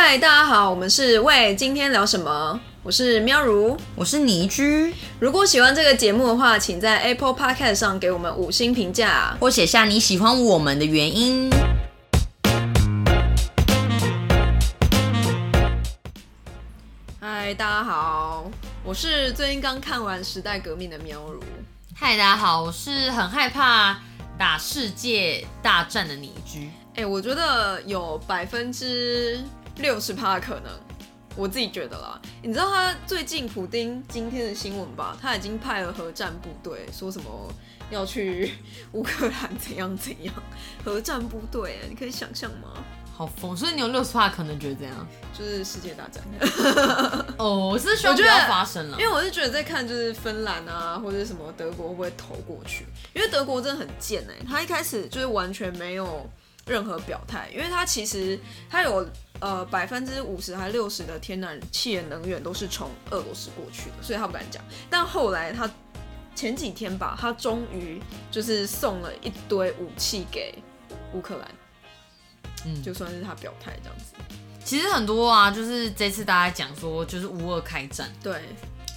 嗨，大家好，我们是喂，今天聊什么？我是喵如，我是倪居。如果喜欢这个节目的话，请在 Apple Podcast 上给我们五星评价，或写下你喜欢我们的原因。嗨，大家好，我是最近刚看完《时代革命》的喵如。嗨，大家好，我是很害怕打世界大战的倪居。哎，我觉得有百分之。六十趴的可能，我自己觉得啦。你知道他最近普丁今天的新闻吧？他已经派了核战部队，说什么要去乌克兰怎样怎样。核战部队，你可以想象吗？好疯！所以你有六十趴可能觉得怎样？就是世界大战。哦，我是希望不要发生了，因为我是觉得在看就是芬兰啊，或者什么德国会不会投过去？因为德国真的很贱哎，他一开始就是完全没有任何表态，因为他其实他有。呃，百分之五十还六十的天然气能源都是从俄罗斯过去的，所以他不敢讲。但后来他前几天吧，他终于就是送了一堆武器给乌克兰，嗯，就算是他表态这样子。其实很多啊，就是这次大家讲说，就是乌俄开战，对，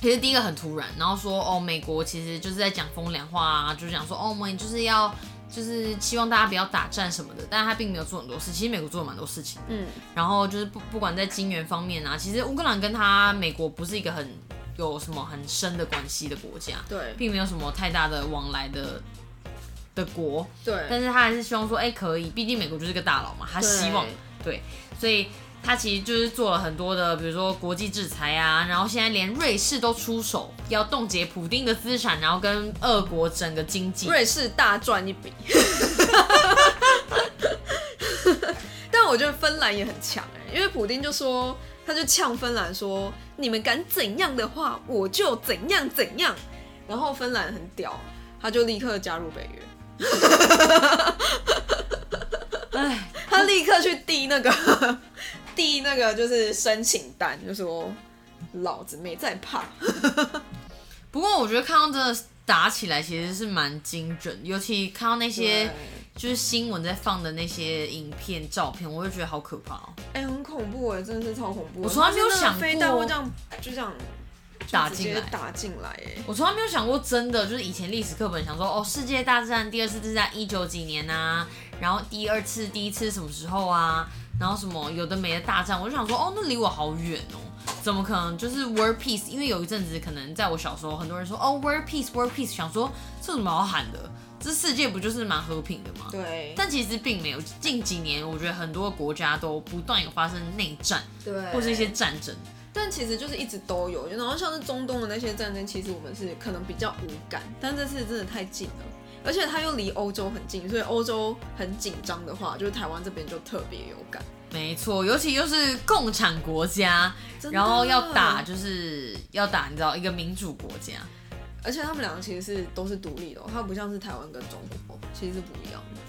其实第一个很突然，然后说哦，美国其实就是在讲风凉话啊，就是讲说哦，我们就是要。就是希望大家不要打战什么的，但是他并没有做很多事。其实美国做了蛮多事情，嗯，然后就是不不管在金元方面啊，其实乌克兰跟他美国不是一个很有什么很深的关系的国家，对，并没有什么太大的往来的的国，对，但是他还是希望说，哎，可以，毕竟美国就是个大佬嘛，他希望，对，所以。他其实就是做了很多的，比如说国际制裁啊，然后现在连瑞士都出手要冻结普丁的资产，然后跟俄国整个经济，瑞士大赚一笔。但我觉得芬兰也很强哎，因为普丁就说，他就呛芬兰说，你们敢怎样的话，我就怎样怎样。然后芬兰很屌，他就立刻加入北约。哎，他立刻去递那个。递那个就是申请单，就说老子没在怕。不过我觉得看到真的打起来其实是蛮精准，尤其看到那些就是新闻在放的那些影片、照片，我就觉得好可怕哦。哎，很恐怖哎，真的是超恐怖。我从来没有想过会这样就这样打进来，打进来哎。我从来没有想过真的就是以前历史课本想说哦，世界大战第二次是在一九几年啊，然后第二次、第一次什么时候啊？然后什么有的没的大战，我就想说，哦，那离我好远哦，怎么可能就是 world peace？因为有一阵子可能在我小时候，很多人说，哦，world peace，world peace，想说这什么好喊的？这世界不就是蛮和平的吗？对。但其实并没有，近几年我觉得很多国家都不断有发生内战，对，或是一些战争。但其实就是一直都有，然后像是中东的那些战争，其实我们是可能比较无感，但这次真的太近了，而且它又离欧洲很近，所以欧洲很紧张的话，就是台湾这边就特别有感。没错，尤其又是共产国家，然后要打就是要打，你知道一个民主国家，而且他们两个其实是都是独立的，它不像是台湾跟中国，其实是不一样的。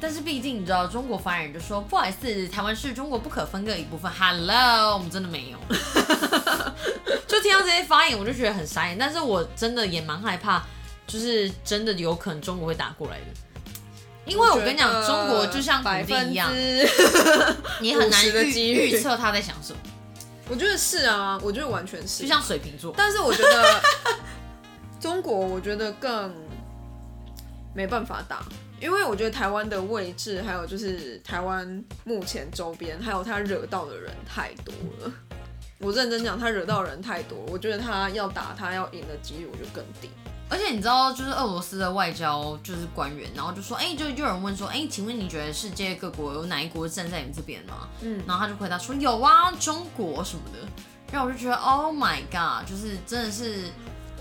但是毕竟你知道，中国发言人就说不好意思，台湾是中国不可分割一部分。Hello，我们真的没有。就听到这些发言，我就觉得很傻眼。但是我真的也蛮害怕，就是真的有可能中国会打过来的。因为我跟你讲，中国就像土地一样，你很难预预测他在想什么。我觉得是啊，我觉得完全是，就像水瓶座。但是我觉得 中国，我觉得更没办法打，因为我觉得台湾的位置，还有就是台湾目前周边，还有他惹到的人太多了。我认真讲，他惹到人太多，我觉得他要打，他要赢的几率我就更低。而且你知道，就是俄罗斯的外交就是官员，然后就说，哎，就就有人问说，哎，请问你觉得世界各国有哪一国站在你这边吗？嗯，然后他就回答说，有啊，中国什么的。然后我就觉得，Oh my god，就是真的是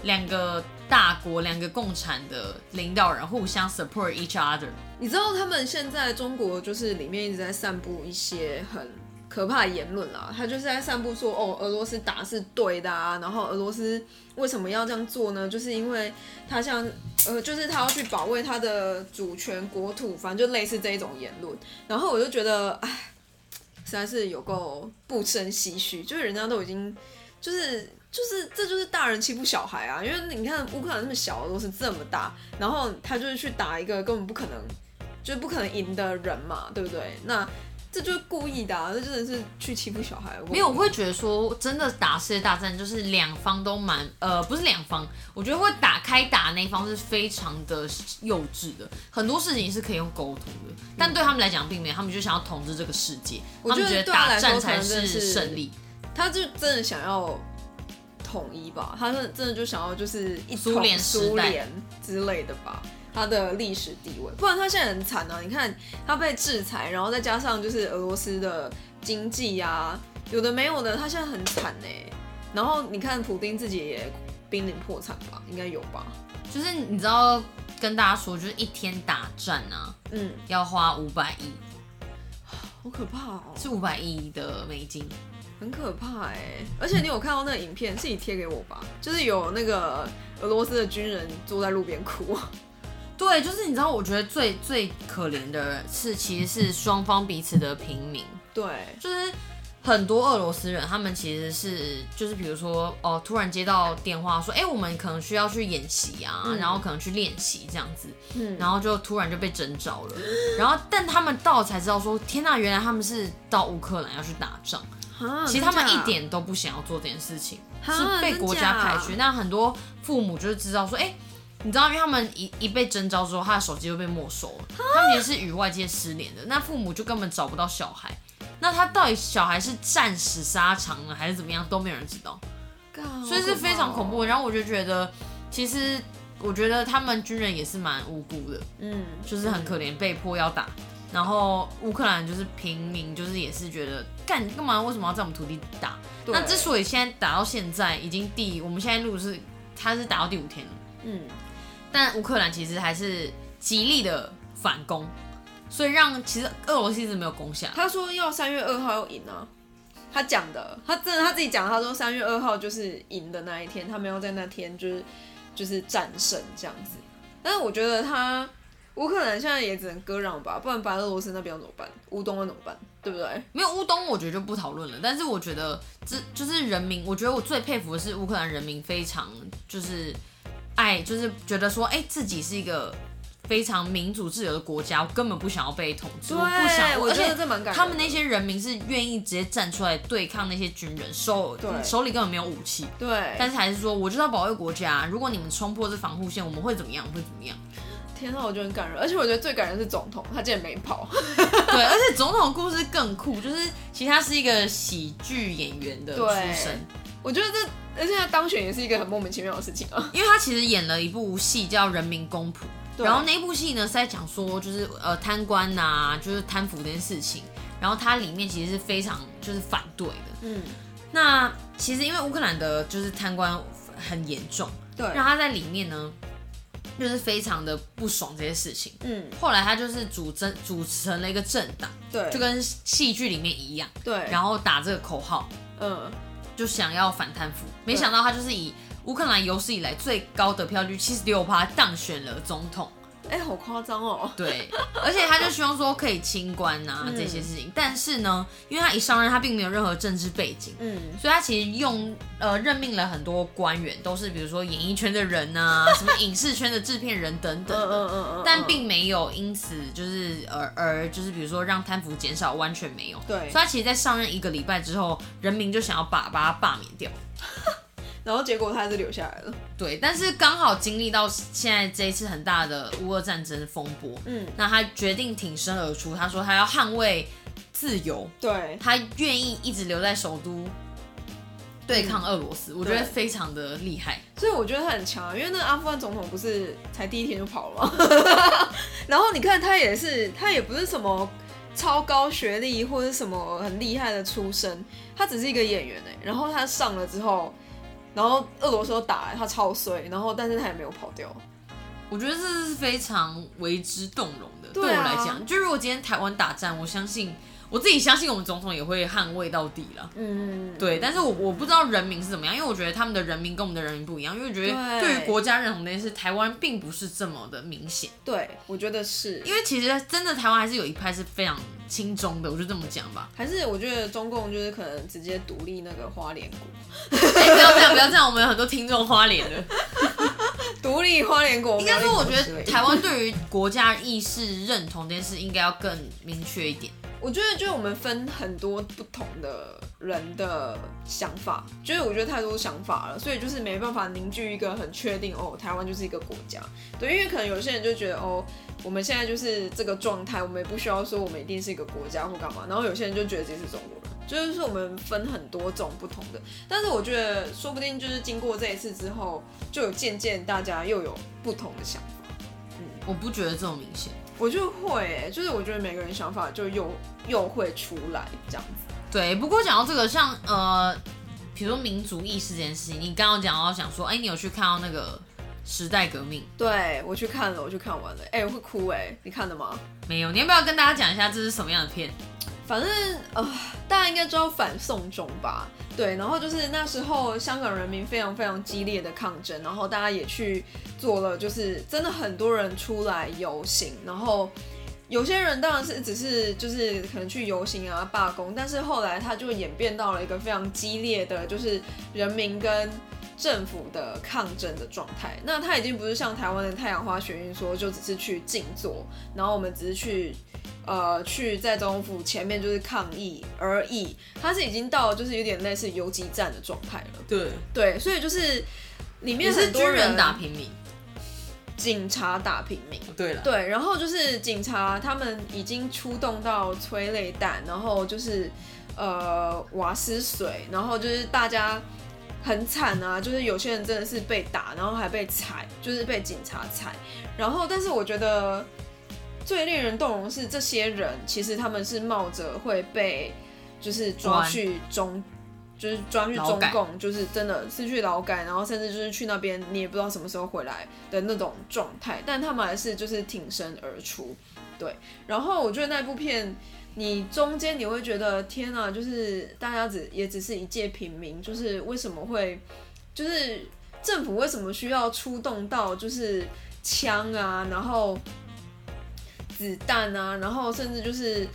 两个大国，两个共产的领导人互相 support each other。你知道他们现在中国就是里面一直在散布一些很。可怕的言论啦，他就是在散布说哦，俄罗斯打是对的啊，然后俄罗斯为什么要这样做呢？就是因为他像呃，就是他要去保卫他的主权国土，反正就类似这一种言论。然后我就觉得，哎，实在是有够不胜唏嘘，就是人家都已经，就是就是这就是大人欺负小孩啊，因为你看乌克兰那么小，俄罗斯这么大，然后他就是去打一个根本不可能，就是不可能赢的人嘛，对不对？那。这就是故意的、啊，这真的是去欺负小孩。没有，我会觉得说，真的打世界大战就是两方都蛮呃，不是两方，我觉得会打开打那一方是非常的幼稚的，很多事情是可以用沟通的，但对他们来讲并没有，他们就想要统治这个世界，他们觉得打战才是胜利。他就真的想要统一吧，他真的真的就想要就是一统苏联苏联之类的吧。他的历史地位，不然他现在很惨啊！你看他被制裁，然后再加上就是俄罗斯的经济啊，有的没有的，他现在很惨呢。然后你看普丁自己也濒临破产吧，应该有吧？就是你知道跟大家说，就是一天打战啊，嗯，要花五百亿，好可怕哦，是五百亿的美金。很可怕哎！而且你有看到那个影片，是你贴给我吧？就是有那个俄罗斯的军人坐在路边哭。对，就是你知道，我觉得最最可怜的是，其实是双方彼此的平民，对，就是很多俄罗斯人，他们其实是就是比如说哦，突然接到电话说，哎、我们可能需要去演习啊，嗯然后可能去练习这样子，嗯，然后就突然就被征召了，然后但他们到才知道说，天呐，原来他们是到乌克兰要去打仗，啊其实他们一点都不想要做这件事情，是被国家派去。那很多父母就是知道说，哎、你知道，因为他们一一被征召之后，他的手机就被没收了，他们也是与外界失联的。那父母就根本找不到小孩，那他到底小孩是战死沙场了，还是怎么样，都没有人知道，所以是非常恐怖。然后我就觉得，其实我觉得他们军人也是蛮无辜的，嗯，就是很可怜，被迫要打。然后乌克兰就是平民，就是也是觉得干干嘛？为什么要在我们土地打？那之所以现在打到现在已经第，我们现在录的是他是打到第五天了，嗯，但乌克兰其实还是极力的反攻，所以让其实俄罗斯一直没有攻下。他说要三月二号要赢啊，他讲的，他真的他自己讲，他说三月二号就是赢的那一天，他们要在那天就是就是战胜这样子。但是我觉得他乌克兰现在也只能割让吧，不然白俄罗斯那边要怎么办？乌东要怎么办？对不对？没有乌东，我觉得就不讨论了。但是我觉得这就是人民，我觉得我最佩服的是乌克兰人民非常就是爱，就是觉得说，哎、自己是一个非常民主自由的国家，我根本不想要被统治，我不想，我觉而且得这蛮感。他们那些人民是愿意直接站出来对抗那些军人，手手里根本没有武器，对，但是还是说，我就是要保卫国家。如果你们冲破这防护线，我们会怎么样？会怎么样？天啊，我觉得很感人，而且我觉得最感人的是总统，他竟然没跑。对，而且总统的故事更酷，就是其实他是一个喜剧演员的出对身，我觉得这，而且他当选也是一个很莫名其妙的事情啊。因为他其实演了一部戏叫《人民公仆》，然后那一部戏呢是在讲说，就是呃贪官呐、就是贪腐这件事情，然后他里面其实是非常就是反对的。嗯，那其实因为乌克兰的就是贪官很严重，对，让他在里面呢就是非常的不爽这些事情。嗯，后来他就是组成组成了一个政党，对，就跟戏剧里面一样，对，然后打这个口号，嗯，就想要反贪腐。没想到他就是以乌克兰有史以来最高的票率七十六趴当选了总统。哎、好夸张哦。对，而且他就希望说可以清官啊嗯这些事情，但是呢，因为他一上任他并没有任何政治背景。嗯，所以他其实用呃任命了很多官员，都是比如说演艺圈的人啊，什么影视圈的制片人等嗯等的，嗯嗯嗯，但并没有因此就是而而就是比如说让贪腐减少，完全没有。对所以他其实，在上任一个礼拜之后，人民就想要把把他罢免掉。然后结果他还是留下来了。对，但是刚好经历到现在这一次很大的乌俄战争风波，嗯，那他决定挺身而出，他说他要捍卫自由，对，他愿意一直留在首都对抗俄罗斯，我觉得非常的厉害。所以我觉得他很强啊，因为那个阿富汗总统不是才第一天就跑了吗？然后你看他也是，他也不是什么超高学历或者什么很厉害的出身，他只是一个演员哎。然后他上了之后，然后俄罗斯又打来，他超衰，然后但是他也没有跑掉。我觉得这是非常为之动容的。对啊对我来讲，就如果今天台湾打战，我相信我自己相信我们总统也会捍卫到底了。嗯，对，但是我我不知道人民是怎么样，因为我觉得他们的人民跟我们的人民不一样，因为我觉得对对于国家认同这件事，台湾并不是这么的明显。对，我觉得是，因为其实真的台湾还是有一派是非常亲中的，我就这么讲吧。还是我觉得中共就是可能直接独立那个花莲国，哎、不要这样，不要这样，我们有很多听众花莲的。独立花莲国。应该说，我觉得台湾对于国家意识认同这件事应该要更明确一点。我觉得就是我们分很多不同的人的想法，就是我觉得太多想法了，所以就是没办法凝聚一个很确定哦，台湾就是一个国家。对，因为可能有些人就觉得哦，我们现在就是这个状态，我们也不需要说我们一定是一个国家或干嘛。然后有些人就觉得自己是中国人，就是说我们分很多种不同的。但是我觉得说不定就是经过这一次之后，就有渐渐大家又有不同的想法。嗯我不觉得这么明显。我就会、欸，就是我觉得每个人想法就又又会出来这样子。对，不过讲到这个，像呃，比如说民族意识这件事情，你刚刚讲到想说，哎、你有去看到那个时代革命对我去看了，我去看完了，哎、我会哭哎、你看了吗？没有？你要不要跟大家讲一下这是什么样的片？反正呃，大家应该知道反送中吧？对，然后就是那时候香港人民非常非常激烈的抗争，然后大家也去做了，就是真的很多人出来游行，然后有些人当然是只是就是可能去游行啊罢工，但是后来他就演变到了一个非常激烈的，就是人民跟政府的抗争的状态。那他已经不是像台湾的太阳花学运说，就只是去静坐，然后我们只是去呃去在总统府前面就是抗议而已，他是已经到就是有点类似游击战的状态了。对，对，所以就是里面很多军人打平民。警察打平民。对了，对，然后就是警察他们已经出动到催泪弹，然后就是呃瓦斯水，然后就是大家很惨啊，就是有些人真的是被打，然后还被踩，就是被警察踩。然后，但是我觉得最令人动容的是，这些人其实他们是冒着会被就是抓去中。就是抓去中共，就是真的失去劳改，然后甚至就是去那边，你也不知道什么时候回来的那种状态，但他们还是就是挺身而出，对。然后我觉得那部片，你中间你会觉得天啊，就是大家只也只是一介平民，就是为什么会，就是政府为什么需要出动到就是枪啊，然后子弹啊，然后甚至就是。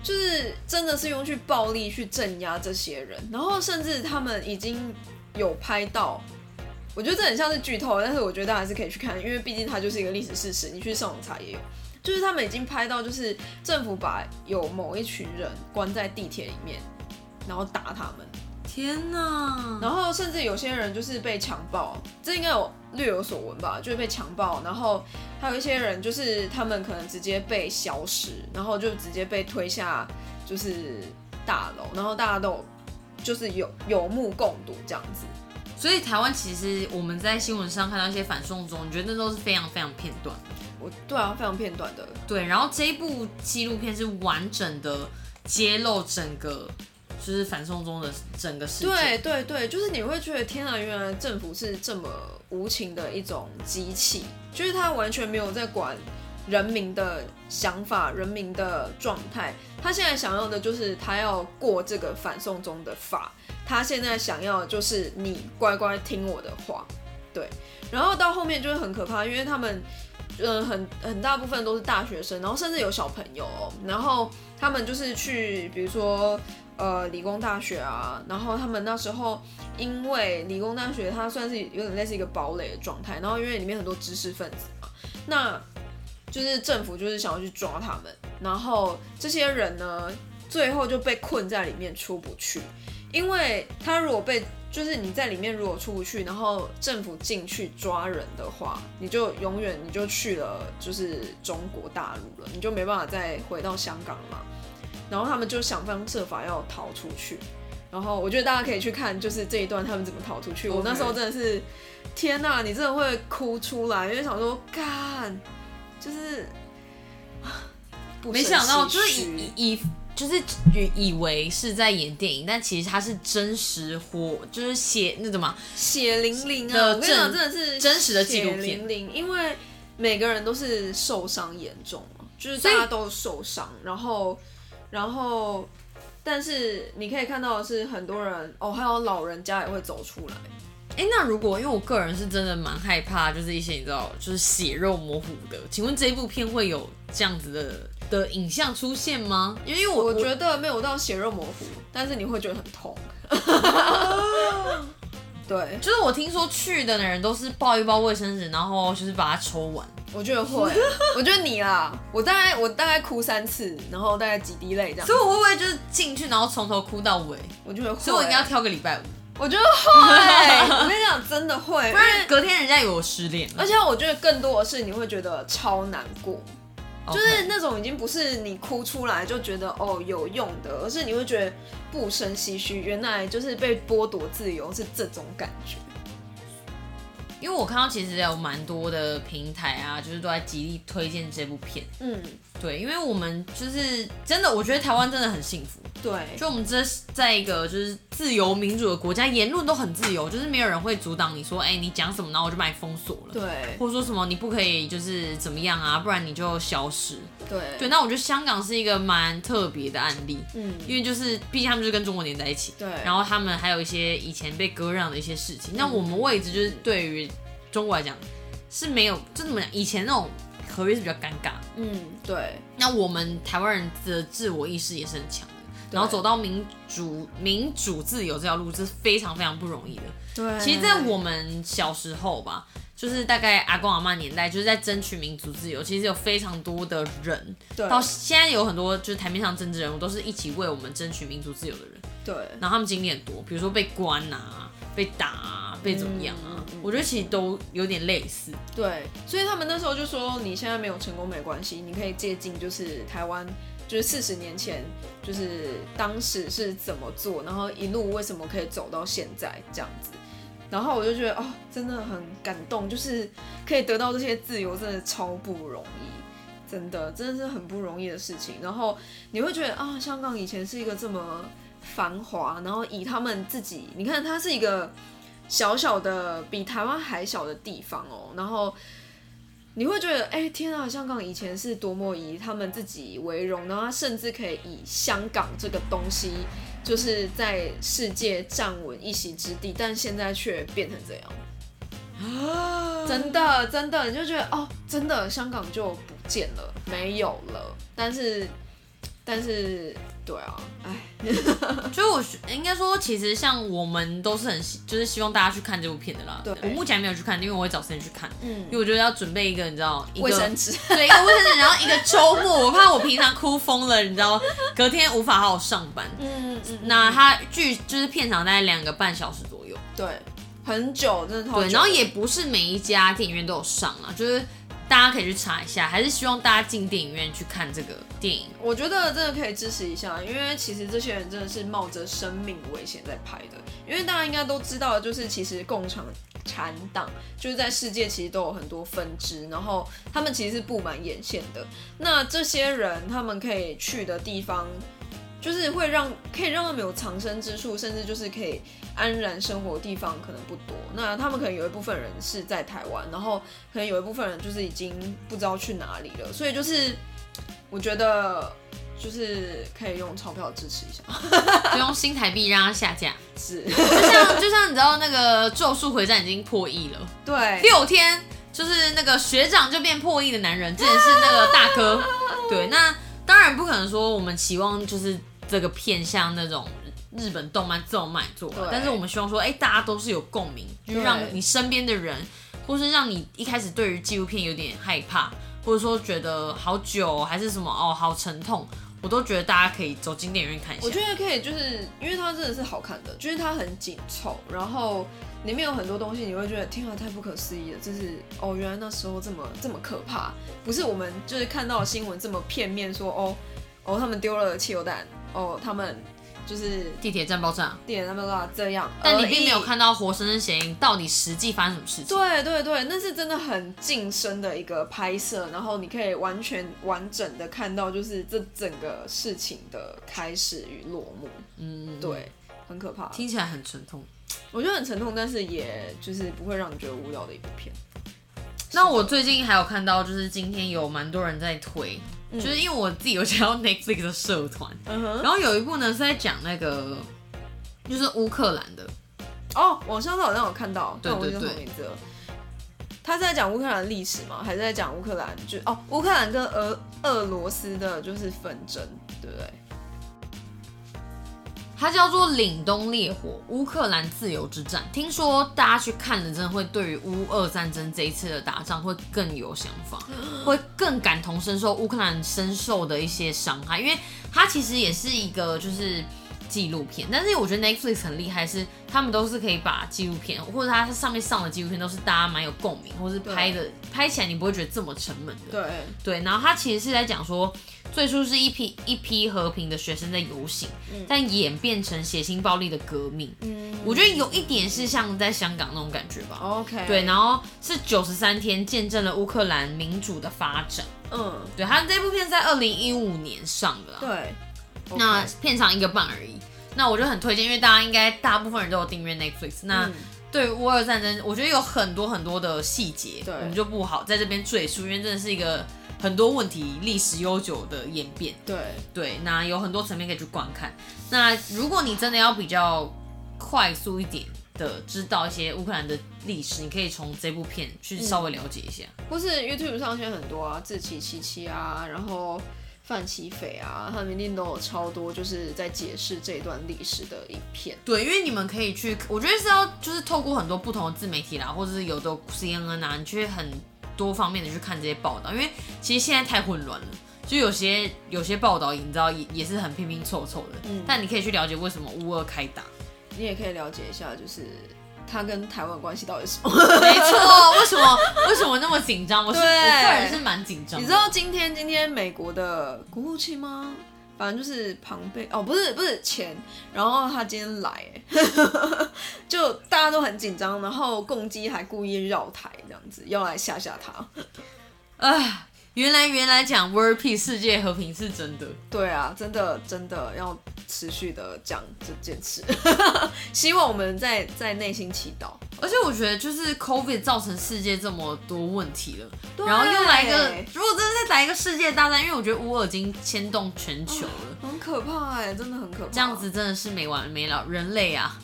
就是真的是用去暴力去镇压这些人，然后甚至他们已经有拍到，我觉得这很像是剧透，但是我觉得大家还是可以去看，因为毕竟它就是一个历史事实，你去上网查也有。就是他们已经拍到，就是政府把有某一群人关在地铁里面，然后打他们，天哪！然后甚至有些人就是被强暴，这应该有略有所闻吧，就是被强暴，然后还有一些人就是他们可能直接被消失，然后就直接被推下就是大楼，然后大家都有就是有有目共睹这样子。所以台湾其实我们在新闻上看到一些反送中，你觉得那都是非常非常片段。我对啊，非常片段的，对，然后这一部纪录片是完整的揭露整个就是反送中的整个事件。对对对，就是你会觉得天啊，原来政府是这么无情的一种机器，就是他完全没有在管人民的想法、人民的状态。他现在想要的就是他要过这个反送中的法，他现在想要的就是你乖乖听我的话，对。然后到后面就是很可怕，因为他们。嗯，很很大部分都是大学生，然后甚至有小朋友、然后他们就是去，比如说呃理工大学啊，然后他们那时候因为理工大学它算是有点类似一个堡垒的状态，然后因为里面很多知识分子嘛，那就是政府就是想要去抓他们，然后这些人呢最后就被困在里面出不去，因为他如果被就是你在里面如果出不去，然后政府进去抓人的话，你就永远你就去了就是中国大陆了，你就没办法再回到香港了嘛。然后他们就想方设法要逃出去，然后我觉得大家可以去看，就是这一段他们怎么逃出去。我那时候真的是，天呐，你真的会哭出来，因为想说，干，就是，不没想到就是以以就是以以为是在演电影，但其实它是真实活，就是血那怎么血淋淋啊！的我跟你讲，真的是真实的纪录片血淋淋，因为每个人都是受伤严重嘛，就是大家都受伤，然后，然后，但是你可以看到的是很多人哦，还有老人家也会走出来。哎、那如果因为我个人是真的蛮害怕，就是一些你知道，就是血肉模糊的，请问这一部片会有这样子的的影像出现吗？因为我我觉得没有到血肉模糊，但是你会觉得很痛。对，就是我听说去的人都是抱一包卫生纸，然后就是把它抽完。我觉得会，我觉得你啦，我大概我大概哭三次，然后大概几滴泪这样所。以我会不会就是进去，然后从头哭到尾？我觉得会，所以我应该要挑个礼拜五，我觉得会，我跟你讲，真的会，不然隔天人家以为我失恋了而。且我觉得更多的是你会觉得超难过，就是那种已经不是你哭出来就觉得哦有用的，而是你会觉得不生唏嘘，原来就是被剥夺自由是这种感觉。因为我看到其实有蛮多的平台啊，就是都在极力推荐这部片。嗯，对，因为我们就是真的，我觉得台湾真的很幸福。对，就我们这是在一个就是自由民主的国家，言论都很自由，就是没有人会阻挡你说，哎、你讲什么，然后我就把你封锁了。对，或者说什么你不可以就是怎么样啊，不然你就消失。对，对，那我觉得香港是一个蛮特别的案例，嗯，因为就是毕竟他们就是跟中国连在一起，对，然后他们还有一些以前被割让的一些事情。那我们位置就是对于中国来讲是没有，就怎么讲，以前那种合约是比较尴尬。嗯，对，那我们台湾人的自我意识也是很强的，然后走到民主、民主自由这条路，这是非常非常不容易的。对，其实，在我们小时候吧，就是大概阿公阿妈年代，就是在争取民主自由。其实有非常多的人，对到现在有很多就是台面上政治人物，都是一起为我们争取民主自由的人。对，然后他们经历很多，比如说被关啊、被打啊、被怎么样啊，我觉得其实都有点类似。对，所以他们那时候就说，你现在没有成功没关系，你可以借鉴就是台湾，就是四十年前，就是当时是怎么做，然后一路为什么可以走到现在这样子。然后我就觉得哦，真的很感动，就是可以得到这些自由，真的超不容易，真的真的是很不容易的事情。然后你会觉得啊，香港以前是一个这么繁华，然后以他们自己，你看它是一个小小的比台湾还小的地方哦，然后你会觉得，哎、天啊，香港以前是多么以他们自己为荣，然后他甚至可以以香港这个东西，就是在世界站稳一席之地，但现在却变成这样。啊真的，真的，你就觉得哦，真的香港就不见了，没有了。但是，但是，对啊，哎，所以我是应该说，其实像我们都是很希就是希望大家去看这部片的啦。对。我目前还没有去看，因为我会找时间去看。嗯。因为我觉得要准备一个，你知道，一个卫生纸，对，一个卫生纸，然后一个周末，我怕我平常哭疯了，你知道，隔天无法好好上班。嗯嗯，那它剧就是片长大概两个半小时左右，对，很久，真的超对，然后也不是每一家电影院都有上啊，就是大家可以去查一下，还是希望大家进电影院去看这个电影。我觉得真的可以支持一下，因为其实这些人真的是冒着生命危险在拍的。因为大家应该都知道，就是其实共产产党就是在世界其实都有很多分支，然后他们其实是布满眼线的。那这些人他们可以去的地方，就是会让可以让他们有藏身之处，甚至就是可以安然生活的地方可能不多。那他们可能有一部分人是在台湾，然后可能有一部分人就是已经不知道去哪里了，所以就是我觉得就是可以用钞票支持一下，就用新台币让它下架，是，就像就像你知道那个《咒术回战》已经破亿了，对，六天就是那个学长就变破亿的男人，之前是那个大哥。对，那当然不可能说我们期望就是这个偏向那种日本动漫这种卖座，但是我们希望说，哎、大家都是有共鸣，就让你身边的人，或是让你一开始对于纪录片有点害怕，或者说觉得好久还是什么哦好沉痛，我都觉得大家可以走进电影院看一下。我觉得可以，就是因为它真的是好看的，就是它很紧凑，然后里面有很多东西，你会觉得天啊，太不可思议了，就是哦，原来那时候这么这么可怕，不是我们就是看到的新闻这么片面说哦哦他们丢了汽油弹，哦他们就是地铁站爆炸，地铁站爆炸这样，但你并没有。看到活生生血影到底实际发生什么事情。对对对，那是真的很近身的一个拍摄，然后你可以完全完整的看到，就是这整个事情的开始与落幕。嗯，对，很可怕。听起来很沉痛。我觉得很沉痛，但是也就是不会让你觉得无聊的一部片。那我最近还有看到，就是今天有蛮多人在推，就是因为我自己有加到 Netflix 的社团，嗯，然后有一部呢是在讲那个就是乌克兰的，哦，我上次好像有看到，对但我忘记叫什么对名字了。他是在讲乌克兰历史吗？还是在讲乌克兰就哦，乌克兰跟俄俄罗斯的就是纷争，对不对？它叫做《凛冬烈火：乌克兰自由之战》。听说大家去看了，真的会对于乌俄战争这一次的打仗会更有想法，会更感同身受乌克兰深受的一些伤害，因为它其实也是一个就是纪录片。但是我觉得 Netflix 很厉害，是他们都是可以把纪录片或者它上面上的纪录片都是大家蛮有共鸣，或是拍的拍起来你不会觉得这么沉闷的。对对，然后它其实是在讲说。最初是一批一批和平的学生在游行，但演变成血腥暴力的革命。嗯，我觉得有一点是像在香港那种感觉吧。OK，对，然后是九十三天见证了乌克兰民主的发展。嗯，对，他这部片在二零一五年上的。对，那片长一个半而已。那我就很推荐，因为大家应该大部分人都有订阅 Netflix。那对乌尔战争，我觉得有很多很多的细节，我们就不好在这边赘述，因为真的是一个。很多问题历史悠久的演变，对对，那有很多层面可以去观看。那如果你真的要比较快速一点的知道一些乌克兰的历史，你可以从这部片去稍微了解一下。或是 YouTube 上现在很多啊，自奇七七啊，然后范奇斐啊，他们一定都有超多就是在解释这段历史的影片。对，因为你们可以去，我觉得是要就是透过很多不同的自媒体啦，或者是有的 CNN 啊，你去很。多方面的去看这些报道，因为其实现在太混乱了，就有些有些报道，你知道也也是很拼拼凑凑的。嗯，但你可以去了解为什么乌二开打，你也可以了解一下，就是他跟台湾关系到底是什么？没错，为什么 为什么那么紧张？我是我个人是蛮紧张。你知道今天今天美国的国务卿吗？反正就是庞贝哦，不是不是钱，然后他今天来，就大家都很紧张，然后共机还故意绕台这样子，要来吓吓他。哎，原来原来讲 World Peace 世界和平是真的。对啊，真的真的要持续的讲这件事，希望我们在在内心祈祷。而且我觉得，就是 COVID 造成世界这么多问题了，然后又来一个，如果真的再打一个世界大战，因为我觉得乌尔已经牵动全球了，很可怕哎，真的很可怕。这样子真的是没完没了，人类啊，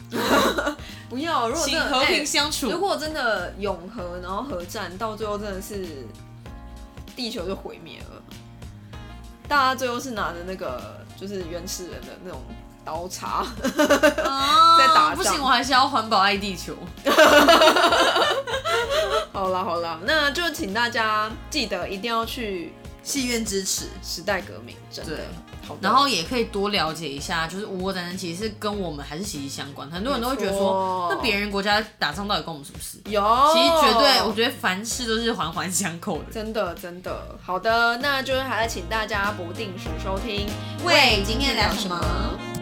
不要，如果真的和平相处。如果真的永和，然后核战到最后真的是地球就毁灭了，大家最后是拿着那个就是原始人的那种。刀叉，在打不行，我还是要环保爱地球。好啦好啦，那就请大家记得一定要去戏院支持时代革命，真的。好，然后也可以多了解一下，就是乌俄战争其实是跟我们还是息息相关。很多人都会觉得说，那别人国家打仗到底跟我们什么事？有，其实绝对，我觉得凡事都是环环相扣的。真的真的。好的，那就是还要请大家不定时收听。喂，今天聊什么？